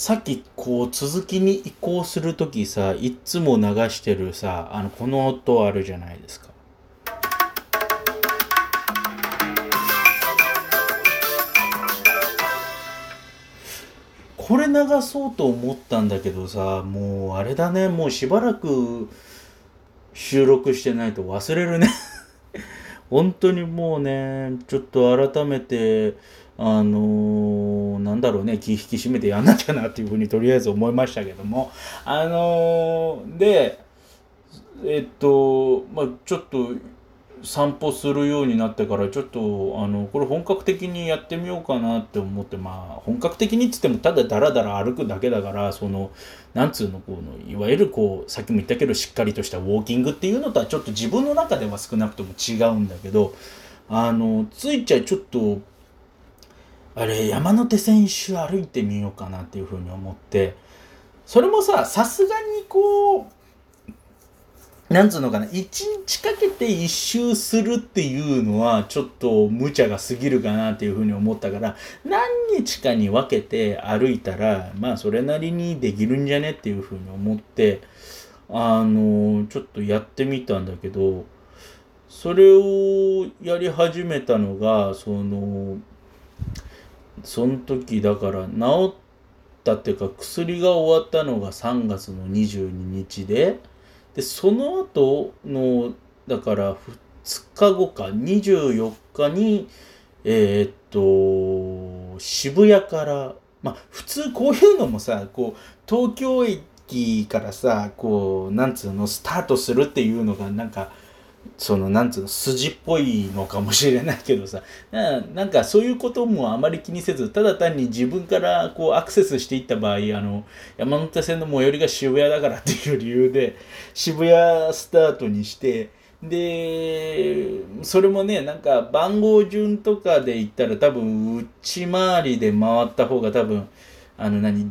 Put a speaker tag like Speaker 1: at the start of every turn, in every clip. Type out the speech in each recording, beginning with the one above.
Speaker 1: さっきこう続きに移行するときさ、いっつも流してるさ、あの、この音あるじゃないですか。これ流そうと思ったんだけどさ、もうあれだね、もうしばらく収録してないと忘れるね本当にもうね、ちょっと改めて、あのー、なんだろうね、気引き締めてやんなきゃなっていうふうにとりあえず思いましたけども、あのー、で、えっと、まあちょっと、散歩するようになってからちょっとあのこれ本格的にやってみようかなって思ってまあ本格的にっつってもただだらだら歩くだけだからそのなんつうのこのいわゆるこうさっきも言ったけどしっかりとしたウォーキングっていうのとはちょっと自分の中では少なくとも違うんだけどあのついちゃいちょっとあれ山手線一周歩いてみようかなっていうふうに思ってそれもささすがにこうなんつうのかな、一日かけて一周するっていうのは、ちょっと無茶が過ぎるかなっていうふうに思ったから、何日かに分けて歩いたら、まあ、それなりにできるんじゃねっていうふうに思って、あの、ちょっとやってみたんだけど、それをやり始めたのが、その、その時だから治ったっていうか薬が終わったのが3月の22日で、でその後のだから2日後か24日にえー、っと渋谷からまあ普通こういうのもさこう東京駅からさこうなんつうのスタートするっていうのがなんかそのなんつうの筋っぽいのかもしれないけどさ。なんかそういうこともあまり気にせずただ単に自分からこうアクセスしていった場合あの山手線の最寄りが渋谷だからっていう理由で渋谷スタートにしてでそれもねなんか番号順とかで言ったら多分内回りで回った方が多分あの何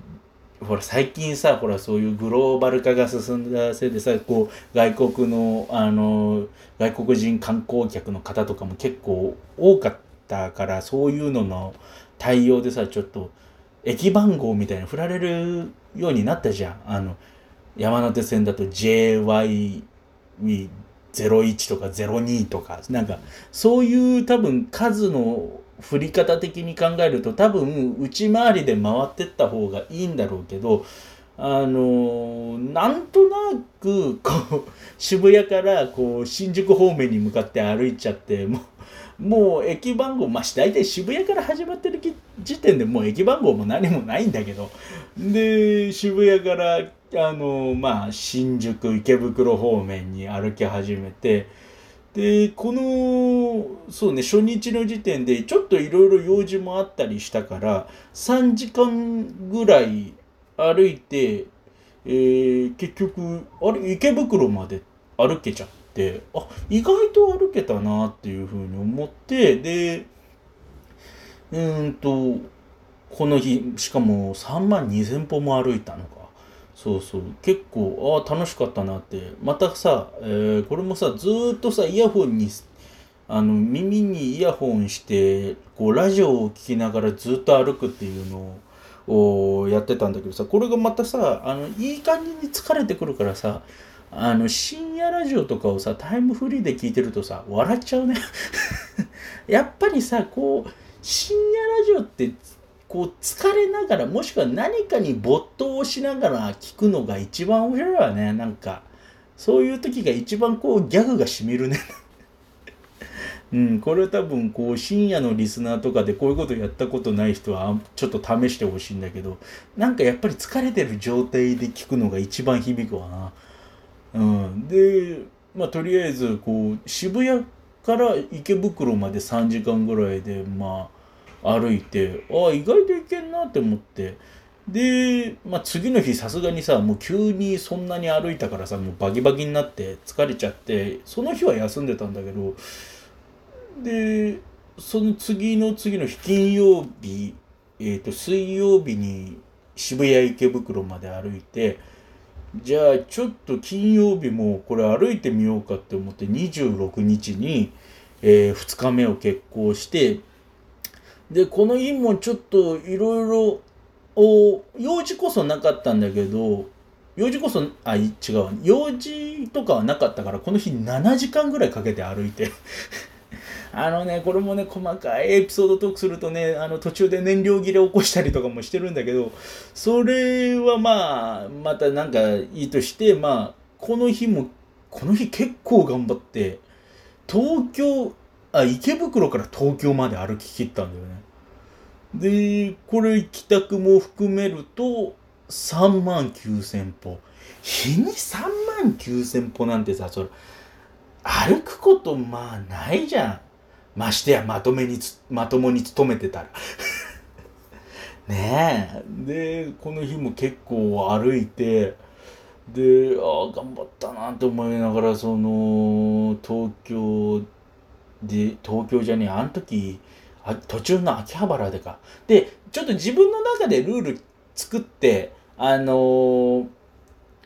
Speaker 1: ほら最近さほらそういうグローバル化が進んだせいでさこう外国のあの外国人観光客の方とかも結構多かったからそういうのの対応でさちょっと駅番号みたいに振られるようになったじゃん。あの山手線だと JY01 とか02とかなんかそういう多分数の振り方的に考えると多分内回りで回ってった方がいいんだろうけどあのなんとなくこう 渋谷からこう新宿方面に向かって歩いちゃってもうもう駅番号まあ大体渋谷から始まってる時点でもう駅番号も何もないんだけどで渋谷からあのまあ新宿池袋方面に歩き始めてでこのそうね初日の時点でちょっといろいろ用事もあったりしたから3時間ぐらい歩いて、えー、結局あれ池袋まで歩けちゃってあ意外と歩けたなっていうふうに思ってでうんとこの日しかも3万2,000歩も歩いたのか。そうそう。結構ああ楽しかったなって。またさ、えー、これもさずっとさイヤホンにあの耳にイヤホンしてこうラジオを聴きながらずっと歩くっていうのをやってたんだけどさこれがまたさあのいい感じに疲れてくるからさあの深夜ラジオとかをさタイムフリーで聞いてるとさ笑っちゃうね。やっぱりさこう深夜ラジオってこう疲れながらもしくは何かに没頭しながら聞くのが一番面白いわねなんかそういう時が一番こうギャグがしみるね うん、これ多分こう深夜のリスナーとかでこういうことやったことない人はちょっと試してほしいんだけどなんかやっぱり疲れてる状態で聞くのが一番響くわな。うん、でまあとりあえずこう渋谷から池袋まで3時間ぐらいでまあ歩いてああ意外といけんなって思って。で、まあ、次の日さすがにさもう急にそんなに歩いたからさもうバキバキになって疲れちゃってその日は休んでたんだけどでその次の次の日金曜日、えー、と水曜日に渋谷池袋まで歩いてじゃあちょっと金曜日もこれ歩いてみようかって思って26日に、えー、2日目を決行してで、この日もちょっといろいろ、お用事こそなかったんだけど用事こそあ違う用事とかはなかったからこの日7時間ぐらいかけて歩いて。あのねこれもね細かいエピソードトークするとねあの途中で燃料切れ起こしたりとかもしてるんだけどそれはまあまたなんかいいとしてまあこの日もこの日結構頑張って東京あ池袋から東京まで歩き切ったんだよね。でこれ帰宅も含めると3万9000歩。日に3万9000歩なんてさそれ歩くことまあないじゃん。ましてやまとめにまともに勤めてたら。ねえ。でこの日も結構歩いてでああ頑張ったなって思いながらその東京で東京じゃねえあの時あ途中の秋葉原でか。でちょっと自分の中でルール作ってあのー、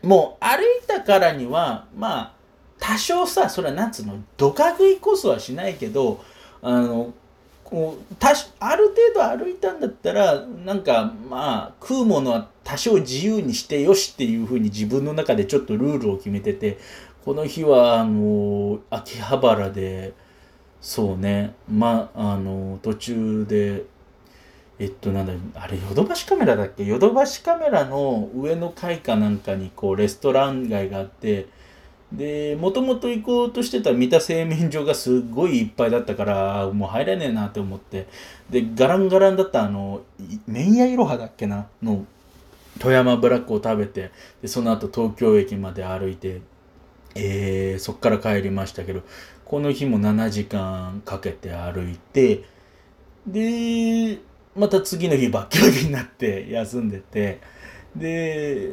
Speaker 1: もう歩いたからにはまあ多少さそれはなんつうのどか食いこそはしないけどあのこうたある程度歩いたんだったらなんかまあ食うものは多少自由にしてよしっていうふうに自分の中でちょっとルールを決めててこの日はあの秋葉原でそうね。まあの途中でえっとなんだあれヨドバシカメラだっけ？ヨドバシカメラの上の階かなんかにこうレストラン街があってで、もともと行こうとしてた三田製麺所がすっごいいっぱいだったから、もう入れねえなって思って、で、ガランガランだったあの、麺屋いろはだっけな？の、富山ブラックを食べて、で、その後東京駅まで歩いて、えー、そっから帰りましたけど、この日も7時間かけて歩いて、で、また次の日バッキバキになって休んでて、で、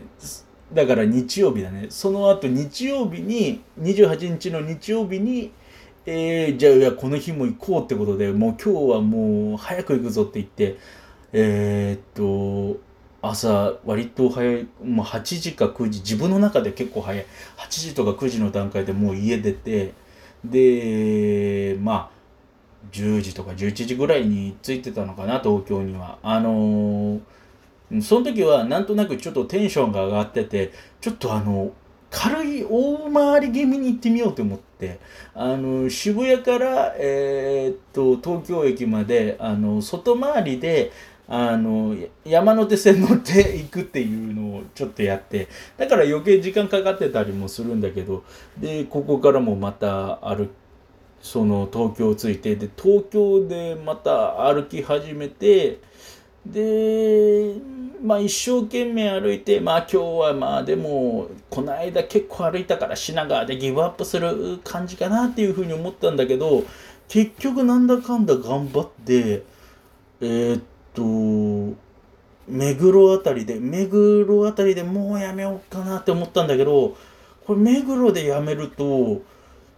Speaker 1: だから日曜日だね。その後日曜日に、28日の日曜日に、えー、じゃあいやこの日も行こうってことで、もう今日はもう早く行くぞって言って、えー、っと、朝割と早い、もう8時か9時、自分の中で結構早い。8時とか9時の段階でもう家出て、で、まあ、10時とか11時ぐらいに着いてたのかな、東京には。あのーその時はなんとなくちょっとテンションが上がってて、ちょっとあの、軽い大回り気味に行ってみようと思って、あの、渋谷から、えー、っと、東京駅まで、あの、外回りで、あの、山手線乗っていくっていうのをちょっとやって、だから余計時間かかってたりもするんだけど、で、ここからもまた歩その東京着いて、で、東京でまた歩き始めて、で、まあ一生懸命歩いて、まあ今日はまあでも、この間結構歩いたから品川でギブアップする感じかなっていうふうに思ったんだけど、結局なんだかんだ頑張って、えー、っと、目黒あたりで、目黒あたりでもうやめようかなって思ったんだけど、これ目黒でやめると、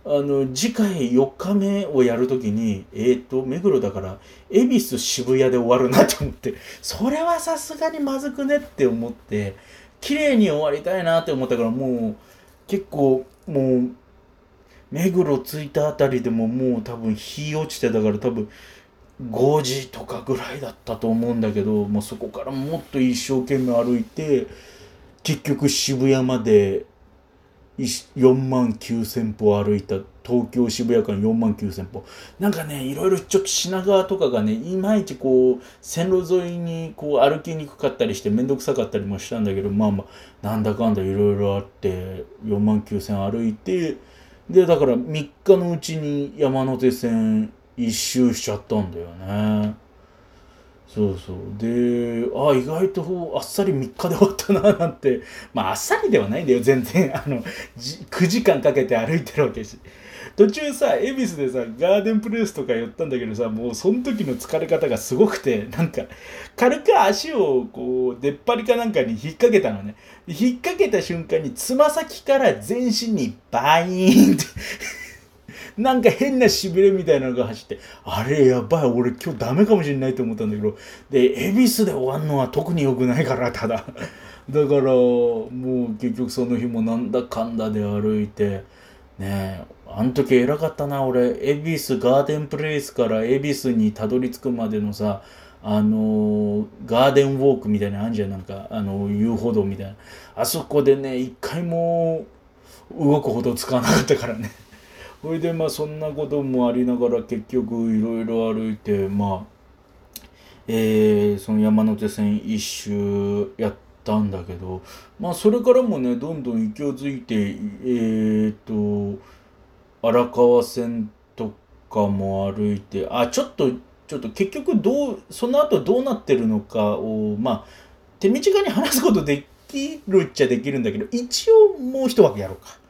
Speaker 1: あの、次回4日目をやるときに、えっ、ー、と、目黒だから、恵比寿渋谷で終わるなと思って、それはさすがにまずくねって思って、綺麗に終わりたいなって思ったから、もう、結構、もう、目黒着いたあたりでももう多分日落ちてたから多分5時とかぐらいだったと思うんだけど、もうそこからもっと一生懸命歩いて、結局渋谷まで4万9000歩歩いた東京渋谷間4万9000歩なんかねいろいろちょっと品川とかがねいまいちこう線路沿いにこう歩きにくかったりして面倒くさかったりもしたんだけどまあまあなんだかんだいろいろあって4万9000歩いてでだから3日のうちに山手線一周しちゃったんだよね。そうそう。で、あ意外とあっさり3日で終わったななんて、まああっさりではないんだよ、全然。あの、9時間かけて歩いてるわけし。途中さ、恵比寿でさ、ガーデンプレイスとか寄ったんだけどさ、もうその時の疲れ方がすごくて、なんか、軽く足をこう、出っ張りかなんかに引っ掛けたのね。引っ掛けた瞬間につま先から全身にバイーンってなんか変なしびれみたいなのが走って、あれやばい、俺今日ダメかもしれないと思ったんだけど、で、恵比寿で終わるのは特に良くないから、ただ。だから、もう結局その日もなんだかんだで歩いて、ねえ、あの時偉かったな、俺、恵比寿ガーデンプレイスから恵比寿にたどり着くまでのさ、あのガーデンウォークみたいなのあんじゃん。なんかあの遊歩道みたいな。あそこでね一回も動くほど使わなかったからね。それでまあそんなこともありながら結局いろいろ歩いてまあえー、その山手線一周やったんだけどまあそれからもねどんどん勢いづいてえー、っと荒川線とかも歩いてあちょっとちょっと結局どうその後どうなってるのかをまあ手短に話すことできるっちゃできるんだけど一応もう一枠やろうか。